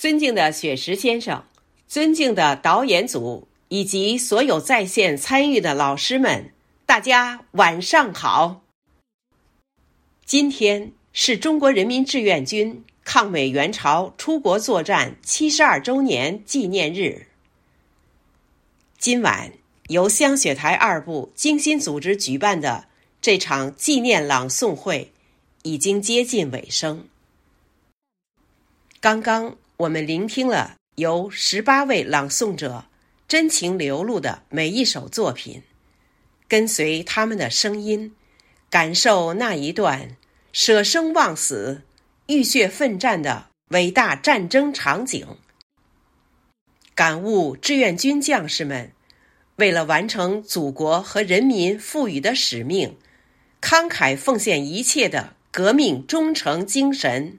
尊敬的雪石先生，尊敬的导演组以及所有在线参与的老师们，大家晚上好。今天是中国人民志愿军抗美援朝出国作战七十二周年纪念日。今晚由香雪台二部精心组织举办的这场纪念朗诵会已经接近尾声。刚刚。我们聆听了由十八位朗诵者真情流露的每一首作品，跟随他们的声音，感受那一段舍生忘死、浴血奋战的伟大战争场景，感悟志愿军将士们为了完成祖国和人民赋予的使命，慷慨奉献一切的革命忠诚精神。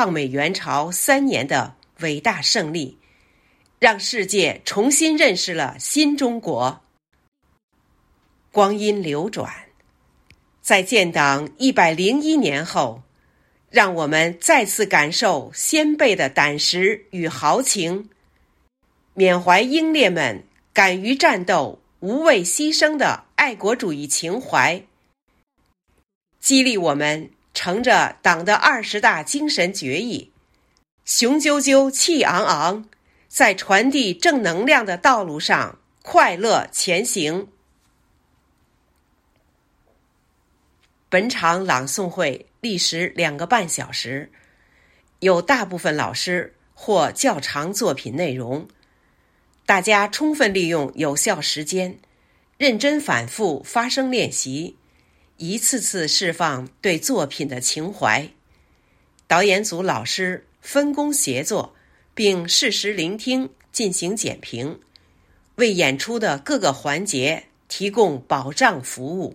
抗美援朝三年的伟大胜利，让世界重新认识了新中国。光阴流转，在建党一百零一年后，让我们再次感受先辈的胆识与豪情，缅怀英烈们敢于战斗、无畏牺牲的爱国主义情怀，激励我们。乘着党的二十大精神决议，雄赳赳气昂昂，在传递正能量的道路上快乐前行。本场朗诵会历时两个半小时，有大部分老师或较长作品内容，大家充分利用有效时间，认真反复发声练习。一次次释放对作品的情怀，导演组老师分工协作，并适时聆听进行简评，为演出的各个环节提供保障服务。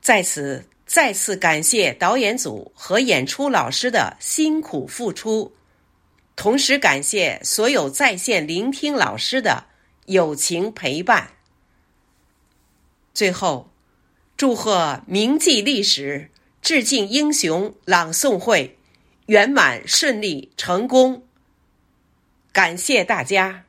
在此再次感谢导演组和演出老师的辛苦付出，同时感谢所有在线聆听老师的友情陪伴。最后。祝贺铭记历史、致敬英雄朗诵会圆满顺利成功！感谢大家。